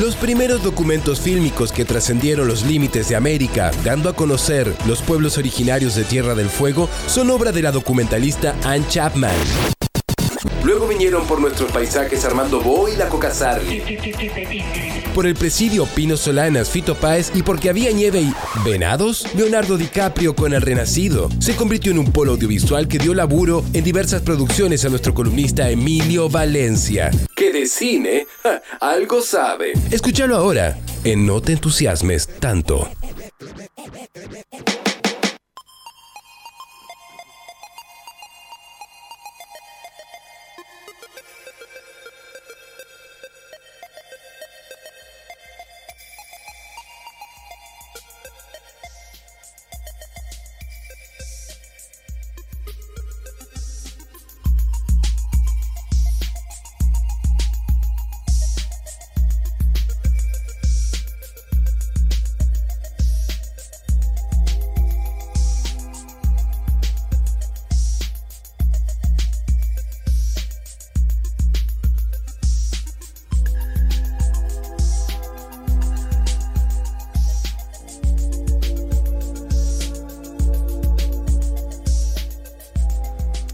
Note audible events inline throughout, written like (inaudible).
Los primeros documentos fílmicos que trascendieron los límites de América, dando a conocer los pueblos originarios de Tierra del Fuego, son obra de la documentalista Anne Chapman. Por nuestros paisajes Armando Bo y la Coca Sarli. Por el presidio Pino Solanas, Fito Páez y porque había nieve y venados, Leonardo DiCaprio con El Renacido se convirtió en un polo audiovisual que dio laburo en diversas producciones a nuestro columnista Emilio Valencia, que de cine ja, (laughs) algo sabe. Escúchalo ahora en No te entusiasmes tanto.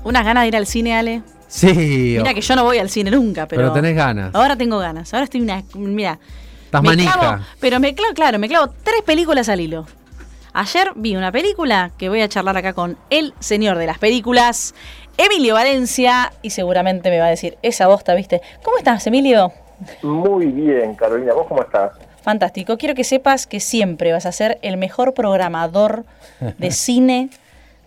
Unas ganas de ir al cine, Ale. Sí. Mira que yo no voy al cine nunca, pero. Pero tenés ganas. Ahora tengo ganas. Ahora estoy una. Mira. Estás me manija. clavo- pero me clavo, claro, me clavo tres películas al hilo. Ayer vi una película que voy a charlar acá con el señor de las películas, Emilio Valencia, y seguramente me va a decir, esa bosta, ¿viste? ¿Cómo estás, Emilio? Muy bien, Carolina. ¿Vos cómo estás? Fantástico. Quiero que sepas que siempre vas a ser el mejor programador de (laughs) cine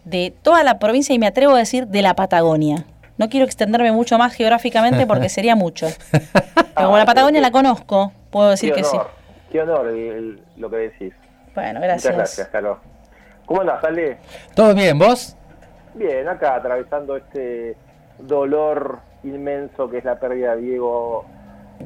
de toda la provincia y me atrevo a decir de la Patagonia. No quiero extenderme mucho más geográficamente porque (laughs) sería mucho. Pero como la Patagonia la conozco, puedo decir qué que sí. honor, Qué honor el- el- lo que decís. Bueno, gracias. Muchas gracias, Carlos. ¿Cómo andás, Ale? ¿Todo bien? ¿Vos? Bien, acá atravesando este dolor inmenso que es la pérdida de Diego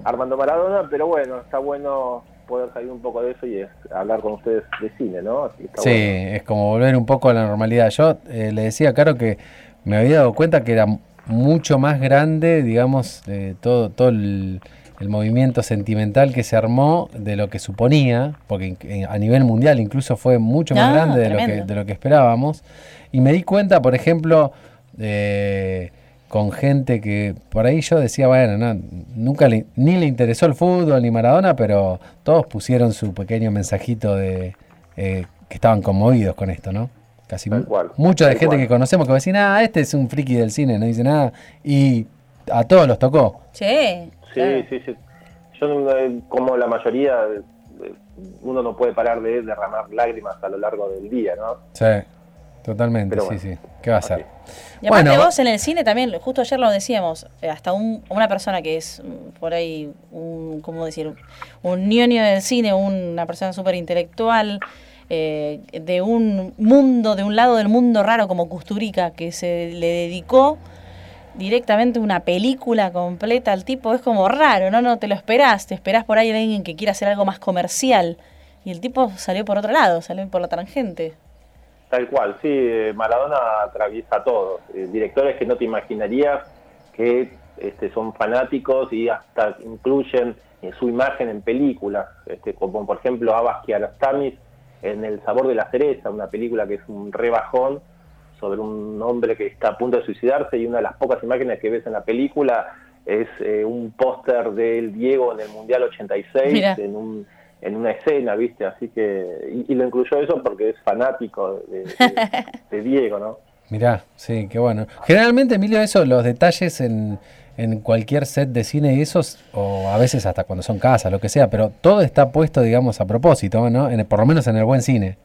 Armando Maradona, pero bueno, está bueno poder salir un poco de eso y es hablar con ustedes de cine, ¿no? Así que está Sí, bueno. es como volver un poco a la normalidad. Yo eh, le decía a Caro que me había dado cuenta que era mucho más grande, digamos, eh, todo, todo el, el movimiento sentimental que se armó de lo que suponía, porque in- eh, a nivel mundial incluso fue mucho más Ah, grande de lo, que, de lo que esperábamos. Y me di cuenta, por ejemplo, eh, con gente que por ahí yo decía, bueno, no, nunca le- ni le interesó el fútbol ni Maradona, pero todos pusieron su pequeño mensajito de eh, que estaban conmovidos con esto, ¿no? Casi cual, mucha de tal gente cual. que conocemos que va a decir, ah, este es un friki del cine, no dice nada, y a todos los tocó. Sí. Sí, sí, sí. Yo, eh, como la mayoría, eh, uno no puede parar de derramar lágrimas a lo largo del día, ¿no? Sí, totalmente, sí, sí. ¿Qué va a ser? Y aparte Bueno, vos en el cine también, justo ayer lo decíamos, eh, hasta un- una persona que es mm, por ahí, un, ¿cómo decir? Un ñoño del cine, una persona súper intelectual, eh, de un mundo, de un lado del mundo raro como Custurica, que se le dedicó directamente una película completa al tipo, es como raro, ¿no? No te lo esperás, te esperás por ahí de alguien que quiera hacer algo más comercial. Y el tipo salió por otro lado, salió por la tangente. Tal cual, sí, eh, Maradona atraviesa todo. Eh, directores que no te imaginarías que este, son fanáticos y hasta incluyen eh, su imagen en películas, este, como por ejemplo Abbas Kiarostami en El sabor de la cereza, una película que es un rebajón sobre un hombre que está a punto de suicidarse y una de las pocas imágenes que ves en la película es eh, un póster del Diego en el Mundial 86 Mira. en un en una escena, ¿viste? Así que y, y lo incluyó eso porque es fanático de, de- (laughs) de Diego, ¿no? Mirá, sí, qué bueno. Generalmente, Emilio, eso, los detalles en, en cualquier set de cine y esos, o a veces hasta cuando son casas, lo que sea, pero todo está puesto, digamos, a propósito, ¿no? En el- por lo menos en el buen cine.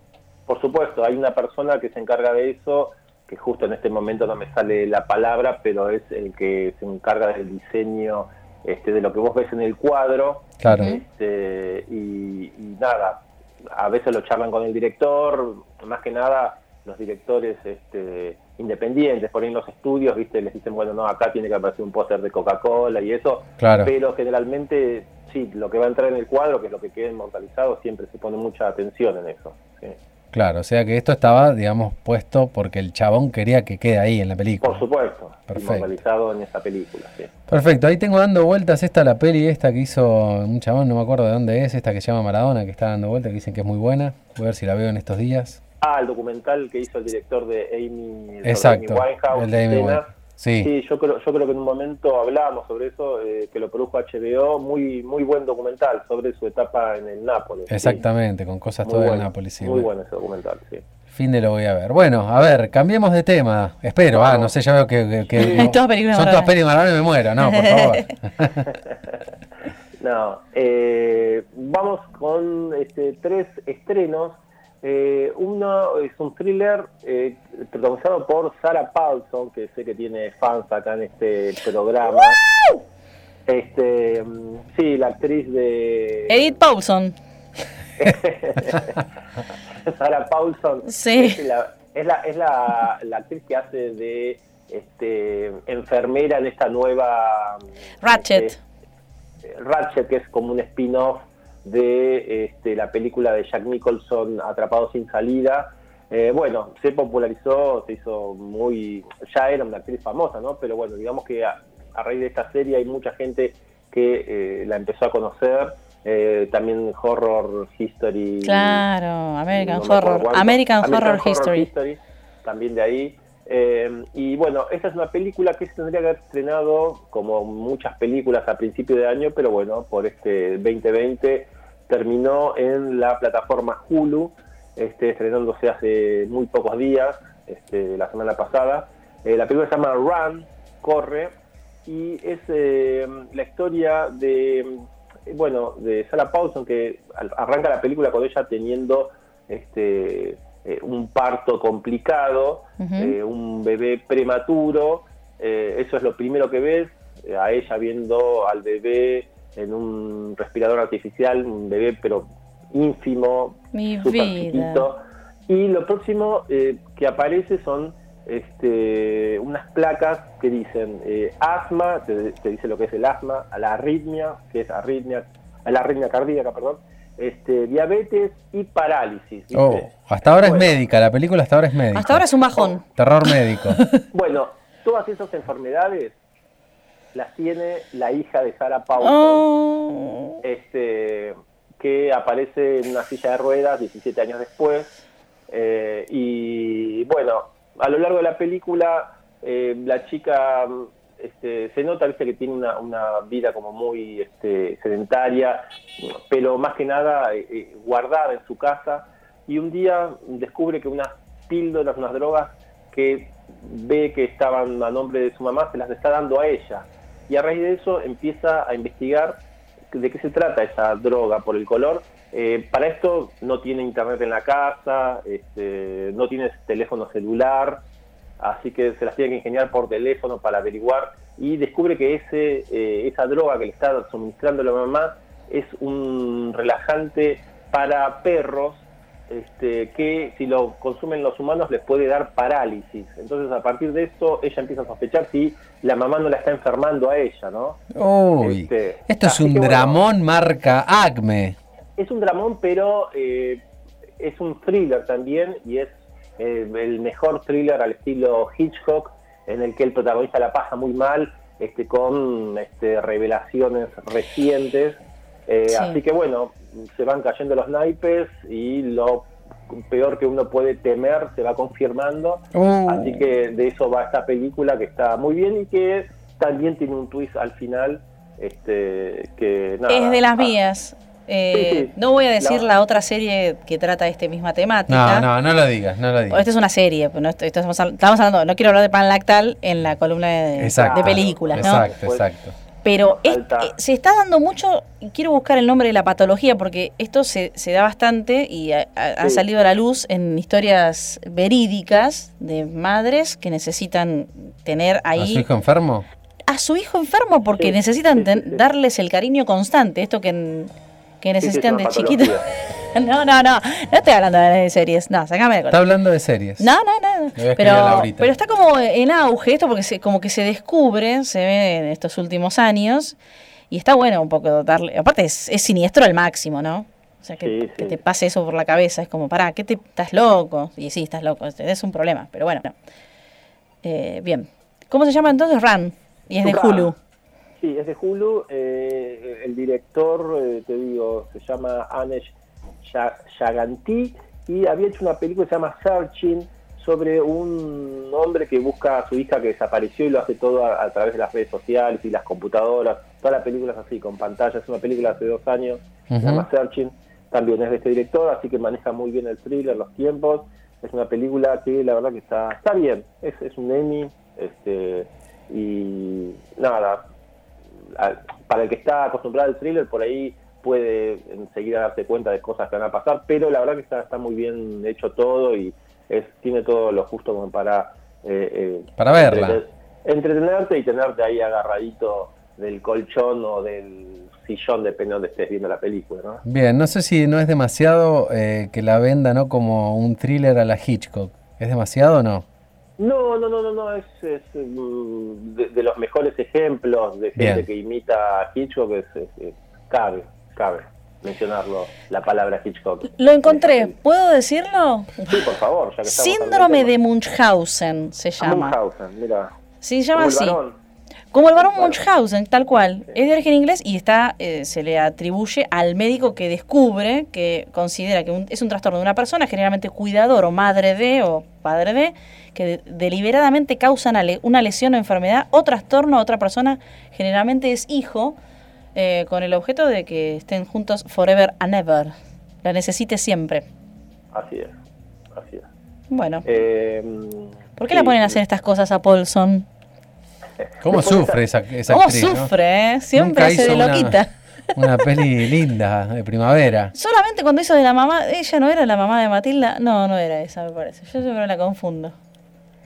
Por supuesto, hay una persona que se encarga de eso, que justo en este momento no me sale la palabra, pero es el que se encarga del diseño este, de lo que vos ves en el cuadro. Claro. Este, y, y nada, a veces lo charlan con el director, más que nada los directores este, independientes, por ahí en los estudios, viste, les dicen, bueno, no, acá tiene que aparecer un póster de Coca-Cola y eso, Claro. pero generalmente, sí, lo que va a entrar en el cuadro, que es lo que queda inmortalizado, siempre se pone mucha atención en eso. sí. Claro, o sea que esto estaba, digamos, puesto porque el chabón quería que quede ahí en la película. Por supuesto, Perfecto. en esa película. Sí. Perfecto, ahí tengo dando vueltas esta, la peli esta que hizo un chabón, no me acuerdo de dónde es, esta que se llama Maradona, que está dando vueltas, que dicen que es muy buena. Voy a ver si la veo en estos días. Ah, el documental que hizo el director de Amy, Exacto, Amy Winehouse. el de Amy. Winehouse. Sí, Sí, yo creo, yo creo que en un momento hablábamos sobre eso, eh, que lo produjo HBO, muy muy buen documental sobre su etapa en el Nápoles. sí. exactamente, con cosas Muy todo bueno, de Nápoles. sí, muy bueno. bueno ese documental, sí. Fin de lo voy a ver. Bueno, a ver, cambiemos de tema. Espero, ah, no sé, ya veo que, que- que (laughs) Sí. no- Todas películas son todas Maradona y me muero, no, por favor. (laughs) (laughs) No, eh, vamos con este, tres estrenos. Eh, uno es un thriller eh, protagonizado por Sarah Paulson, que sé que tiene fans acá en este programa. Este, mm, sí, la actriz de Edith Paulson. (laughs) Sarah Paulson Sí. es, la, es, la, es la, la actriz que hace de este, enfermera en esta nueva Ratchet. este, Ratchet, que es como un spin-off de este, la película de Jack Nicholson, Atrapado sin salida. Eh, bueno, se popularizó, se hizo muy... Ya era una actriz famosa, ¿no? Pero bueno, digamos que a, a raíz de esta serie hay mucha gente que eh, la empezó a conocer. Eh, también Horror History. Claro, American no Horror. cuánto. American, Horror, History. También de ahí. Eh, y bueno, esta es una película que se tendría que haber estrenado como muchas películas a principio de año, pero bueno, por este 2020 terminó en la plataforma Hulu, este, estrenándose hace muy pocos días, este, la semana pasada. Eh, la película se llama Run, Corre, y es eh, la historia de, bueno, de Sarah Paulson, que arranca la película con ella teniendo este, eh, un parto complicado, eh, un bebé prematuro, eh, eso es lo primero que ves, a ella viendo al bebé en un respirador artificial, un bebé pero ínfimo, súper chiquito. Y lo próximo que aparece son este, unas placas que dicen asma, te, te dice lo que es el asma, a la arritmia, que es arritmia, a la arritmia cardíaca, perdón, este, diabetes y parálisis. ¿viste? Oh, hasta ahora Bueno. es médica, la película hasta ahora es médica. Hasta ahora es un bajón. Terror médico. (laughs) Bueno, todas esas enfermedades las tiene la hija de Sarah Paulson, Oh. este, que aparece en una silla de ruedas 17 años después. eh, y bueno, a lo largo de la película, eh, la chica este, se nota ¿viste? que tiene una, una vida como muy este, sedentaria, pero más que nada eh, eh, guardada en su casa. Y un día descubre que unas píldoras, unas drogas que ve que estaban a nombre de su mamá, se las está dando a ella. Y a raíz de eso empieza a investigar de qué se trata esa droga por el color. Eh, para esto no tiene internet en la casa, este, no tiene teléfono celular, así que se las tiene que ingeniar por teléfono para averiguar y descubre que ese, eh, esa droga que le está suministrando la mamá es un relajante para perros este, que si lo consumen los humanos les puede dar parálisis. Entonces a partir de esto ella empieza a sospechar si la mamá no la está enfermando a ella, ¿no? Uy, Este, esto es un bueno. dramón marca Acme. Es un dramón, pero eh, es un thriller también y es eh, el mejor thriller al estilo Hitchcock, en el que el protagonista la pasa muy mal, este, con este, revelaciones recientes. Eh, Sí. Así que bueno, se van cayendo los naipes y lo peor que uno puede temer se va confirmando. Uh. Así que de eso va esta película que está muy bien y que también tiene un twist al final. Este, que nada, Es de las ah, mías. Eh, Sí, sí. No voy a decir La- la otra serie que trata esta misma No, temática. no, no lo digas, no lo digas. Esta es una serie, no esto- esto estamos, estamos hablando, no quiero hablar de pan lactal en la columna de, Exacto. de películas, ¿no? Exacto, Pues- exacto. Pero es- eh, se está dando mucho, y quiero buscar el nombre de la patología, porque esto se, se da bastante y ha, ha- han Sí. salido a la luz en historias verídicas de madres que necesitan tener ¿A su ahí hijo enfermo? a su hijo enfermo porque Sí, necesitan sí, sí, ten- sí. darles el cariño constante, esto que, que necesitan es de una chiquito. (laughs) No, no, no, no estoy hablando de series, no, sacame de Está hablando de series. no, no, no. Pero, pero está como en auge esto porque se, como que se descubre, se ve en estos últimos años. Y está bueno un poco darle. Aparte, es, es siniestro al máximo, ¿no? O sea, que, te pase eso por la cabeza, es como, pará, ¿qué te estás loco? Y sí, estás loco, es un problema, pero bueno. Eh, bien. ¿Cómo se llama entonces? Run. Y es de Hulu. Sí, es de Hulu. Eh, el director, eh, te digo, se llama Anesh Shaganti y había hecho una película que se llama Searching sobre un hombre que busca a su hija que desapareció y lo hace todo a, través de las redes sociales y las computadoras. Toda la película es así, con pantalla. Es una película hace dos años, se llama Searching. También es de este director, así que maneja muy bien el thriller, los tiempos. Es una película que la verdad que está, está bien. Es, es un Emmy. Este, y nada, para el que está acostumbrado al thriller, por ahí puede enseguida darse cuenta de cosas que van a pasar, pero la verdad que está, está muy bien hecho todo y es, tiene todo lo justo como para... Eh, eh, para verla. entretenerte y tenerte ahí agarradito del colchón o del sillón, dependiendo de donde estés viendo la película. ¿no? Bien, no sé si no es demasiado eh, que la venda ¿no? como un thriller a la Hitchcock. ¿Es demasiado o no? No, no, no, no, no, es, mm, de, los mejores ejemplos de gente que imita a Hitchcock, es, cabe, cabe mencionarlo, la palabra Hitchcock. Lo encontré, ¿puedo decirlo? Sí, por favor. Ya que Síndrome de Munchausen se ah, llama. Munchausen, mira. Sí, se llama así. Como el varón Munchausen, tal cual. Es de origen inglés y está eh, se le atribuye al médico que descubre, que considera que es un trastorno de una persona, generalmente cuidador o madre de o padre de, que deliberadamente causa una lesión o enfermedad o trastorno a otra persona, generalmente es hijo, eh, con el objeto de que estén juntos forever and ever. La necesite siempre. Así es, así es. Bueno. Eh, ¿Por qué le ponen a hacer estas cosas a Paulson? ¿Cómo sufre esa, esa ¿Cómo sufre? Eh? Siempre se de loquita. (laughs) Una, peli linda, de primavera. Solamente cuando hizo de la mamá, ella no era la mamá de Matilda. No, no era esa, me parece. Yo siempre la confundo.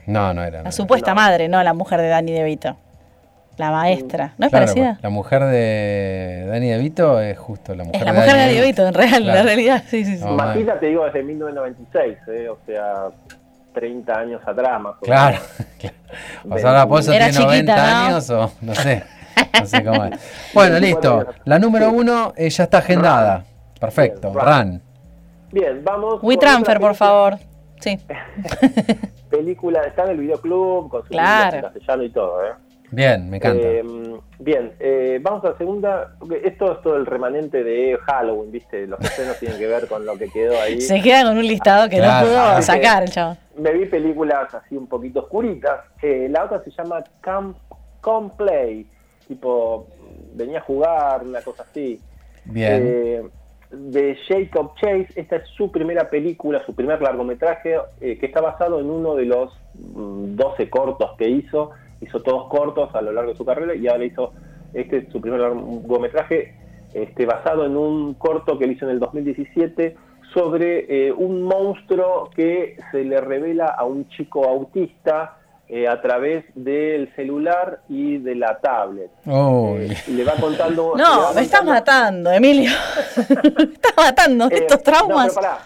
No, no era. La supuesta madre, no la mujer de Danny DeVito. La maestra, ¿no es parecida? La mujer de Dani DeVito es justo la mujer es la mujer de Dani DeVito, en real, la realidad, sí, sí, sí. Matilda te digo desde 1996, eh, o sea, 30 años atrás más o Claro, (laughs) claro. O sea, la Pozo tiene 90 años o no sé. No sé cómo es. (laughs) Bueno, listo. La número uno eh, ya está agendada. Perfecto. Run. Bien, vamos. WeTransfer, por favor. Sí. (laughs) película, está en el videoclub con su claro. castellano y todo, ¿eh? Bien, me encanta. Eh, bien, eh, vamos a la segunda, porque esto es todo el remanente de Halloween, ¿viste? Los estrenos tienen que ver con lo que quedó ahí. Se queda con un listado que no pudo sacar chavo. Me vi películas así un poquito oscuritas. Eh, la otra se llama Camp Come Play, tipo, venía a jugar, una cosa así. Bien. de Jacob Chase, esta es su primera película, su primer largometraje, que está basado en uno de los 12 mm, cortos que hizo hizo todos cortos a lo largo de su carrera y ahora hizo este su primer largometraje este, basado en un corto que él hizo en el 2017 sobre eh, un monstruo que se le revela a un chico autista eh, a través del celular y de la tablet. Eh, le va contando... (laughs) No, (laughs) me estás matando, Emilio. me estás matando estos traumas. No, pero pará,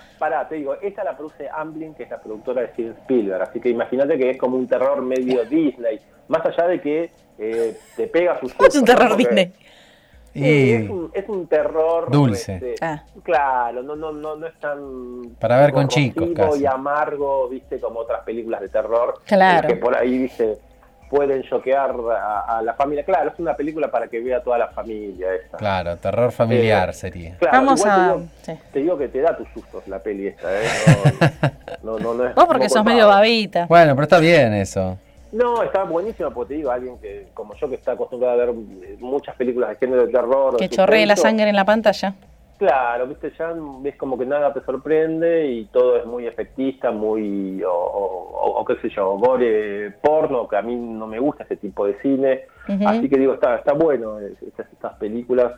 te digo, esta la produce Amblin, que es la productora de Steven Spielberg, así que imagínate que es como un terror medio (laughs) Disney, más allá de que eh, te pega sus Es un terror Disney. es, un, es, un, terror dulce. Este, ah. Claro, no, no, no, no es tan para ver con chicos y amargo, viste, como otras películas de terror. Claro. Que por ahí, viste, pueden choquear a, la familia. Claro, es una película para que vea toda la familia. Esta. Claro, terror familiar eh, sería. Vamos a. Te digo, que te da tus sustos la peli esta, ¿eh? No, no, no, es Vos porque sos medio babita. Bueno, pero está bien eso. No, está buenísimo, porque te digo, alguien que, como yo, que está acostumbrado a ver muchas películas de género de terror. Que chorree la sangre en la pantalla. Claro, viste, ya ves como que nada te sorprende y todo es muy efectista, muy, o, qué sé yo, gore, porno, que a mí no me gusta ese tipo de cine. Así que digo, está, está bueno estas, estas películas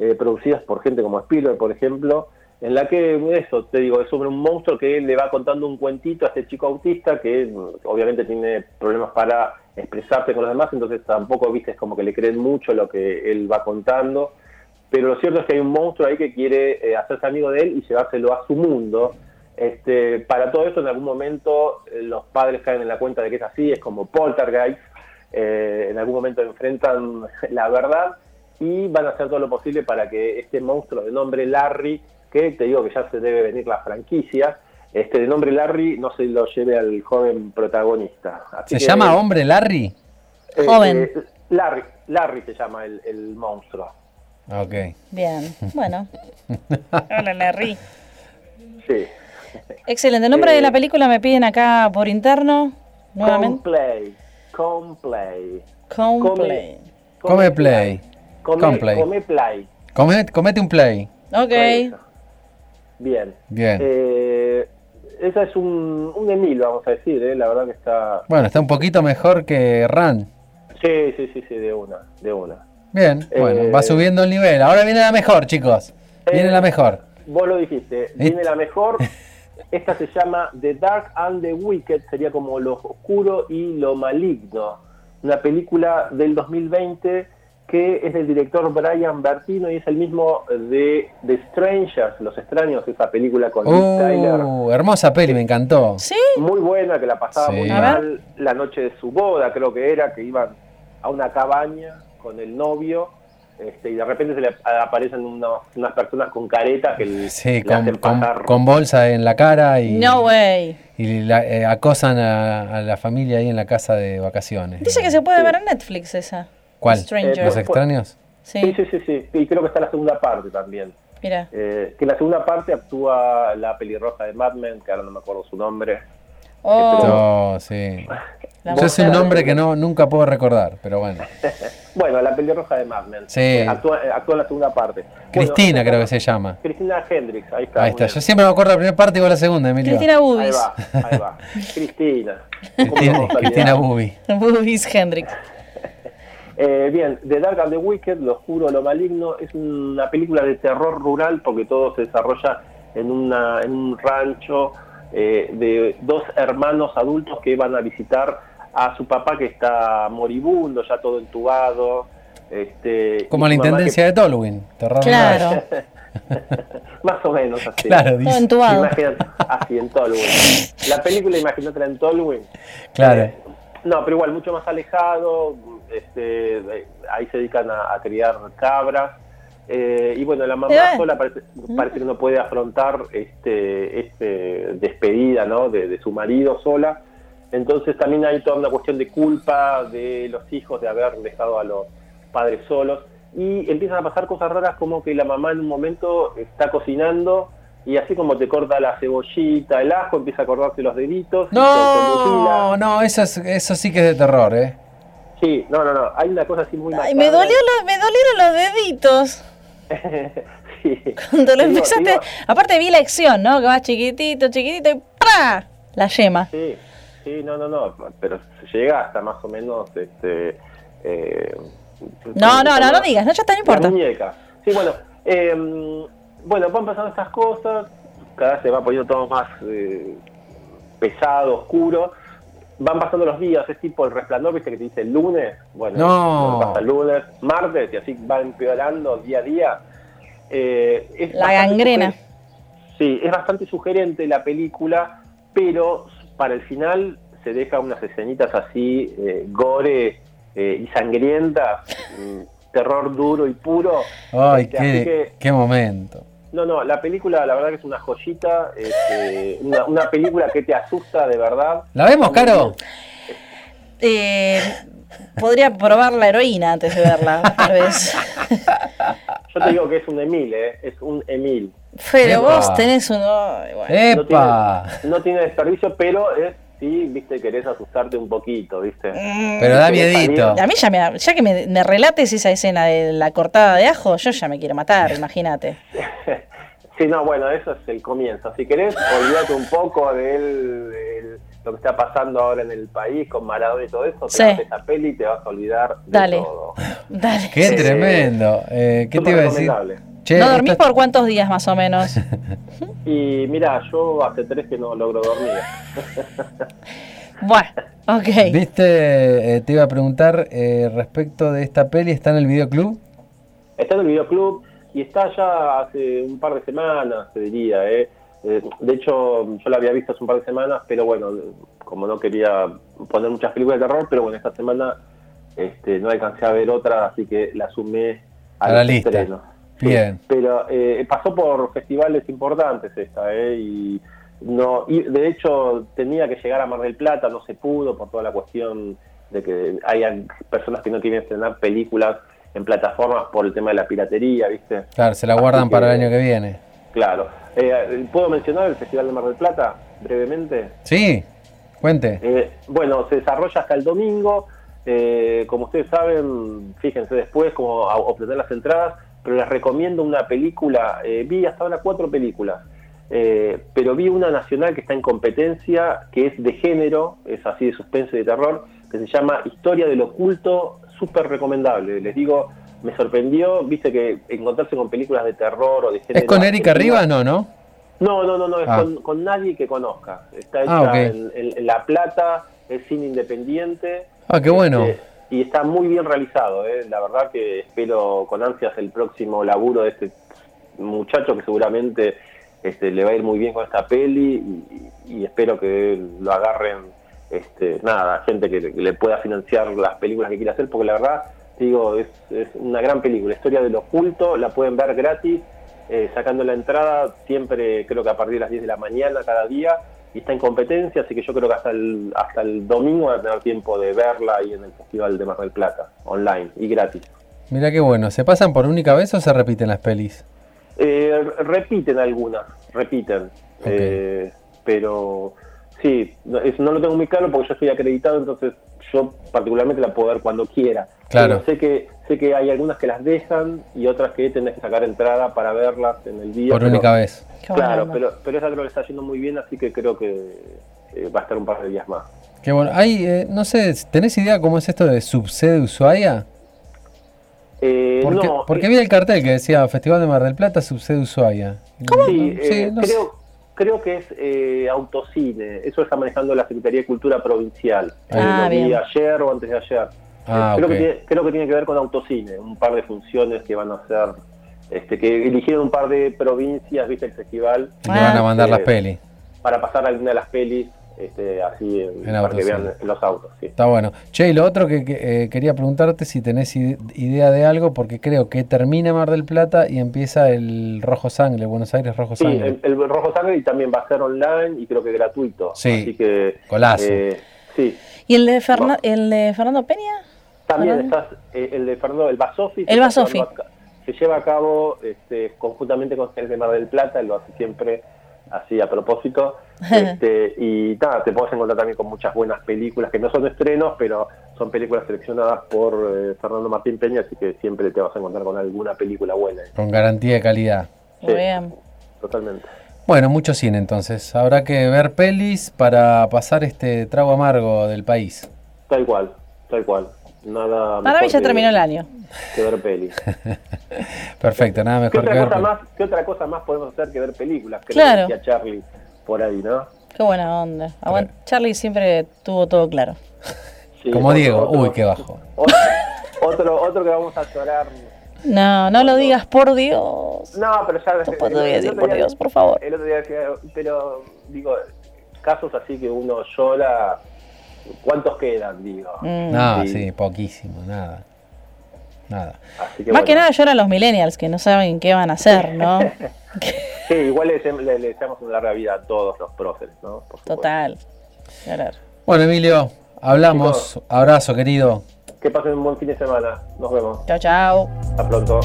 eh, producidas por gente como Spielberg, por ejemplo, en la que eso, te digo, es sobre un monstruo que le va contando un cuentito a este chico autista que obviamente tiene problemas para expresarse con los demás, entonces tampoco, viste, es como que le creen mucho lo que él va contando pero lo cierto es que hay un monstruo ahí que quiere eh, hacerse amigo de él y llevárselo a su mundo. Este, para todo esto, en algún momento eh, los padres caen en la cuenta de que es así, es como poltergeist, eh, en algún momento enfrentan (laughs) la verdad y van a hacer todo lo posible para que este monstruo de nombre Larry que te digo que ya se debe venir la franquicia. Este de nombre Larry no se lo lleve al joven protagonista. Así ¿Se que, llama Hombre Larry? Joven. Larry, Larry se llama el, el monstruo. Ok. Bien, bueno. (laughs) Hola, Larry. Sí. Excelente. El nombre Eh, de la película me piden acá por interno. Nuevamente. Complay. Complay. Complay. Come play. Come, play. Come- comete un play. Ok. Bien. Bien. Eh, esa es un, un Emil, vamos a decir, ¿eh? la verdad que está... Bueno, está un poquito mejor que Ran. Sí, sí, sí, sí, de una, de una. Bien, bueno, Eh, va subiendo el nivel. Ahora viene la mejor, chicos. Viene Eh, la mejor. Vos lo dijiste, viene la mejor. (laughs) Esta se llama The Dark and the Wicked, sería como lo oscuro y lo maligno. Una película del 2020 que es del director Brian Bertino y es el mismo de The Strangers, Los Extraños, esa película con Tyler. Uh, hermosa peli, me encantó. ¿Sí? Muy buena, que la pasaba Sí. muy mal la noche de su boda, creo que era, que iban a una cabaña con el novio este, y de repente se le aparecen unos- unas personas con caretas que le, Sí, le con, hacen con- pasar. con bolsa en la cara y, No way. y la- eh, acosan a, a la familia ahí en la casa de vacaciones. Dice que se puede ver en Netflix esa. ¿Cuál? Stranger. ¿Los extraños? Sí, Sí, sí, sí, sí, y creo que está la segunda parte también. mira. Eh, que en la segunda parte actúa la pelirroja de Mad Men, que ahora no me acuerdo su nombre. Oh, No, sí. Yo soy un nombre que no nunca puedo recordar, pero bueno. (laughs) Bueno, la pelirroja de Mad Men. Sí. Eh, Actúa, eh, actúa en la segunda parte. Cristina creo que se llama. Cristina Hendricks, ahí está. Ahí está. bien. Yo siempre me acuerdo de la primera parte y vos la segunda, Emilio. Cristina Ahí Bubis. va, ahí va. (laughs) Cristina. ¿Cómo Cristina, vamos a Cristina olvidar? Bubi. Bubis Hendrix. (laughs) Eh, bien, The Dark and the Wicked, Lo Oscuro, Lo Maligno, es una película de terror rural porque todo se desarrolla en, una, en un rancho eh, de dos hermanos adultos que van a visitar a su papá que está moribundo, ya todo entubado. Este, Como la intendencia de Tolwyn. Terror Claro. que- (laughs) Más o menos así. Claro, Todo dice. entubado. Imagínate, así en Tolwyn. La película, imagínatela en Tolwyn. Claro. Eh, no, pero igual, mucho más alejado. Este, eh, ahí se dedican a, a criar cabras. Eh, y bueno, la mamá Eh. sola parece, parece que no puede afrontar este, este despedida ¿no? de, de su marido sola. Entonces también hay toda una cuestión de culpa de los hijos de haber dejado a los padres solos. Y empiezan a pasar cosas raras como que la mamá en un momento está cocinando y así como te corta la cebollita, el ajo, empieza a cortarse los deditos. No, no, eso, es- eso sí que es de terror, ¿eh? Sí, no, no, no. Hay una cosa así muy Ay, me, dolió los, me dolieron los deditos. (laughs) sí. Cuando lo digo- empezaste. digo- Aparte vi la acción, ¿no? Que vas chiquitito, chiquitito y ¡pra! La yema. Sí, sí, no, no, no. Pero se llega hasta más o menos. este eh, No, no, no, no digas, no, ya está, no La importa. muñeca. Sí, bueno. eh, bueno, van pasando estas cosas. Cada vez se va poniendo todo más eh, pesado, oscuro. Van pasando los días, es tipo el resplandor, viste que te dice el lunes. Bueno, No. pasa el lunes, martes, y así va empeorando día a día. Eh, es La gangrena. Sí, es bastante sugerente la película, pero para el final se deja unas escenitas así, eh, gore eh, y sangrientas, mm, terror duro y puro. Ay, Este, qué, que- qué momento. no, no, la película la verdad que es una joyita, este, una, una película que te asusta de verdad. ¿La vemos, Caro? Eh, podría probar la heroína antes de verla, tal vez. (laughs) Yo te digo que es un Emil, eh, es un Emil. Pero Epa. vos tenés un. ay, bueno. No ¡Epa! tiene, no tiene desperdicio, pero es, sí, viste, querés asustarte un poquito, viste. Pero da ¿Querés miedito. A mí ya, me, ya que me, me relates esa escena de la cortada de ajo, yo ya me quiero matar, (laughs) imagínate. (laughs) Sí, no, bueno, eso es el comienzo. Si querés, olvídate un poco de lo que está pasando ahora en el país con Maradona y todo eso. Te Sí. vas a esa peli y te vas a olvidar de Dale. todo. (laughs) Dale. ¡Qué Eh, tremendo! Eh, ¿Qué te iba a decir? Che, ¿No dormís esta- por cuántos días más o menos? (laughs) Y mira, yo hace tres que no logro dormir. (laughs) Bueno, ok. Viste, eh, te iba a preguntar eh, respecto de esta peli, ¿está en el videoclub? Está en el videoclub y está ya hace un par de semanas, te diría. ¿eh? Eh, de hecho, yo la había visto hace un par de semanas, pero bueno, como no quería poner muchas películas de terror, pero bueno, esta semana este, no alcancé a ver otra, así que la sumé a, A la lista. estrenos. Bien. pero eh, pasó por festivales importantes esta, ¿eh? Y, no, y de hecho tenía que llegar a Mar del Plata, no se pudo por toda la cuestión de que hay personas que no quieren estrenar películas en plataformas por el tema de la piratería, ¿viste? Claro, se la guardan para el año que viene. Claro. Eh, ¿Puedo mencionar el Festival de Mar del Plata brevemente? Sí, cuente. Eh, bueno, se desarrolla hasta el domingo. Eh, como ustedes saben, fíjense después cómo obtener las entradas, pero les recomiendo una película. vi hasta ahora cuatro películas. pero vi una nacional que está en competencia, que es de género, es así de suspense y de terror, que se llama Historia del Oculto, súper recomendable. Les digo, me sorprendió, viste que encontrarse con películas de terror o de género. ¿Es con Erika Rivas? No, ¿no? No, no, no, no, es ah. con, nadie que conozca. Está ah, hecha en, La Plata, es cine independiente. Ah, qué bueno. Este, y está muy bien realizado, ¿eh? la verdad que espero con ansias el próximo laburo de este muchacho que seguramente este, le va a ir muy bien con esta peli y espero que lo agarren este, nada, gente que, le pueda financiar las películas que quiera hacer, porque la verdad, digo, es, una gran película, historia del oculto, la pueden ver gratis, eh, sacando la entrada, siempre creo que a partir de las 10 de la mañana cada día, y está en competencia, así que yo creo que hasta el, hasta el domingo va a tener tiempo de verla ahí en el Festival de Mar del Plata, online y gratis. Mira qué bueno, ¿se pasan por única vez o se repiten las pelis? Eh, repiten algunas, repiten, eh, pero Sí, no, no lo tengo muy claro porque yo estoy acreditado, entonces yo particularmente la puedo ver cuando quiera. Claro. sé que sé que hay algunas que las dejan y otras que tenés que sacar entrada para verlas en el día. Por única vez. Claro, pero, pero esa creo que está yendo muy bien, así que creo que eh, va a estar un par de días más. Qué bueno. Hay, eh, no sé, ¿tenés idea cómo es esto de subsede Ushuaia? Eh, porque, no, porque vi el cartel que decía Festival de Mar del Plata, subsede Ushuaia. ¿Cómo? Sí, creo, creo que es eh, autocine. Eso está manejando la Secretaría de Cultura Provincial. Ah, lo vi ayer o antes de ayer. Ah, creo, que tiene, creo que tiene que ver con autocine, un par de funciones que van a hacer, este, que eligieron un par de provincias, viste el festival. Y le van a mandar las pelis. Para pasar alguna de las pelis este, así en, para que vean los autos. Está bueno. Che, y lo otro que, eh, quería preguntarte si tenés idea de algo, porque creo que termina Mar del Plata y empieza el Rojo Sangre, Buenos Aires Rojo Sangre. Sí, el, Rojo Sangre y también va a ser online y creo que gratuito. Sí, así que, colazo. Eh, sí. ¿Y el de, el de Fernando Peña? También está eh, el de Fernando, el Basofi. El Basofi. Se lleva a cabo este, conjuntamente con el de Mar del Plata, lo hace siempre así a propósito. (laughs) Este, y nada, te puedes encontrar también con muchas buenas películas que no son estrenos, pero son películas seleccionadas por eh, Fernando Martín Peña, así que siempre te vas a encontrar con alguna película buena. Con garantía de calidad. Muy bien. Totalmente. Bueno, mucho cine entonces. Habrá que ver pelis para pasar este trago amargo del país. Tal cual, tal cual. Nada Para mí ya terminó el año. Que ver pelis. (laughs) Perfecto, nada mejor ¿Qué otra que cosa Más, ¿Qué otra cosa más podemos hacer que ver películas? Que claro. decía Charlie por ahí, ¿no? Qué buena onda. Charlie siempre tuvo todo claro. Como Diego, uy, qué bajo. Otro, otro, que vamos a llorar. No, no lo digas por Dios. No, pero ya. No puedo decir por Dios, por favor. El otro día decía, pero digo, casos así que uno llora ¿Cuántos quedan, digo? Mm. No, sí. poquísimo, nada. Nada. Más que nada lloran los millennials que no saben qué van a hacer, ¿no? (laughs) sí, igual le, deseamos una larga vida a todos los próceres, ¿no? Total. Bueno, Emilio, hablamos. Abrazo, querido. Que pasen un buen fin de semana. Nos vemos. Chao, chao. Hasta pronto.